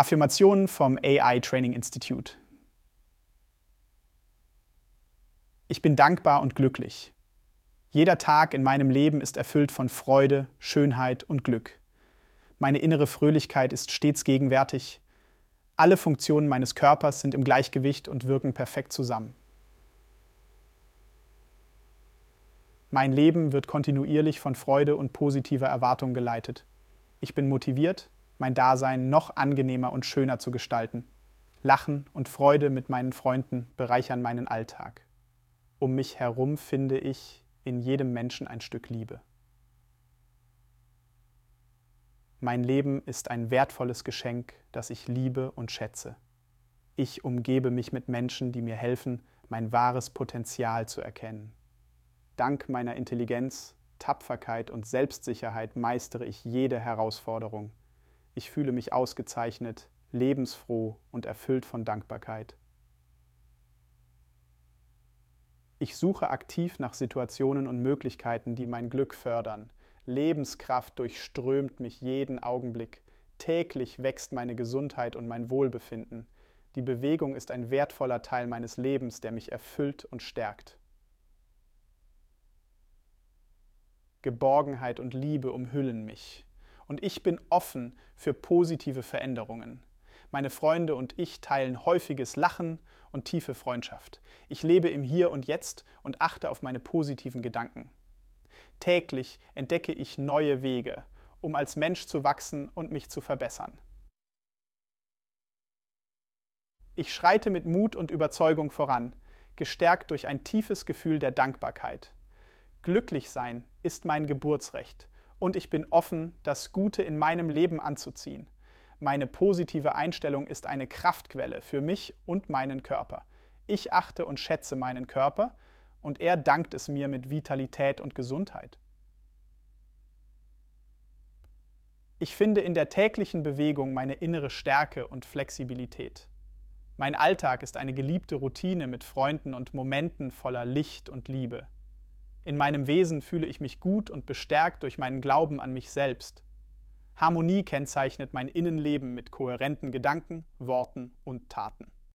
Affirmationen vom AI Training Institute. Ich bin dankbar und glücklich. Jeder Tag in meinem Leben ist erfüllt von Freude, Schönheit und Glück. Meine innere Fröhlichkeit ist stets gegenwärtig. Alle Funktionen meines Körpers sind im Gleichgewicht und wirken perfekt zusammen. Mein Leben wird kontinuierlich von Freude und positiver Erwartung geleitet. Ich bin motiviert, mein Dasein noch angenehmer und schöner zu gestalten. Lachen und Freude mit meinen Freunden bereichern meinen Alltag. Um mich herum finde ich in jedem Menschen ein Stück Liebe. Mein Leben ist ein wertvolles Geschenk, das ich liebe und schätze. Ich umgebe mich mit Menschen, die mir helfen, mein wahres Potenzial zu erkennen. Dank meiner Intelligenz, Tapferkeit und Selbstsicherheit meistere ich jede Herausforderung. Ich fühle mich ausgezeichnet, lebensfroh und erfüllt von Dankbarkeit. Ich suche aktiv nach Situationen und Möglichkeiten, die mein Glück fördern. Lebenskraft durchströmt mich jeden Augenblick. Täglich wächst meine Gesundheit und mein Wohlbefinden. Die Bewegung ist ein wertvoller Teil meines Lebens, der mich erfüllt und stärkt. Geborgenheit und Liebe umhüllen mich und ich bin offen für positive Veränderungen. Meine Freunde und ich teilen häufiges Lachen und tiefe Freundschaft. Ich lebe im Hier und Jetzt und achte auf meine positiven Gedanken. Täglich entdecke ich neue Wege, um als Mensch zu wachsen und mich zu verbessern. Ich schreite mit Mut und Überzeugung voran, gestärkt durch ein tiefes Gefühl der Dankbarkeit. Glücklich sein ist mein Geburtsrecht und ich bin offen, das Gute in meinem Leben anzuziehen. Meine positive Einstellung ist eine Kraftquelle für mich und meinen Körper. Ich achte und schätze meinen Körper und er dankt es mir mit Vitalität und Gesundheit. Ich finde in der täglichen Bewegung meine innere Stärke und Flexibilität. Mein Alltag ist eine geliebte Routine mit Freunden und Momenten voller Licht und Liebe. In meinem Wesen fühle ich mich gut und bestärkt durch meinen Glauben an mich selbst. Harmonie kennzeichnet mein Innenleben mit kohärenten Gedanken, Worten und Taten.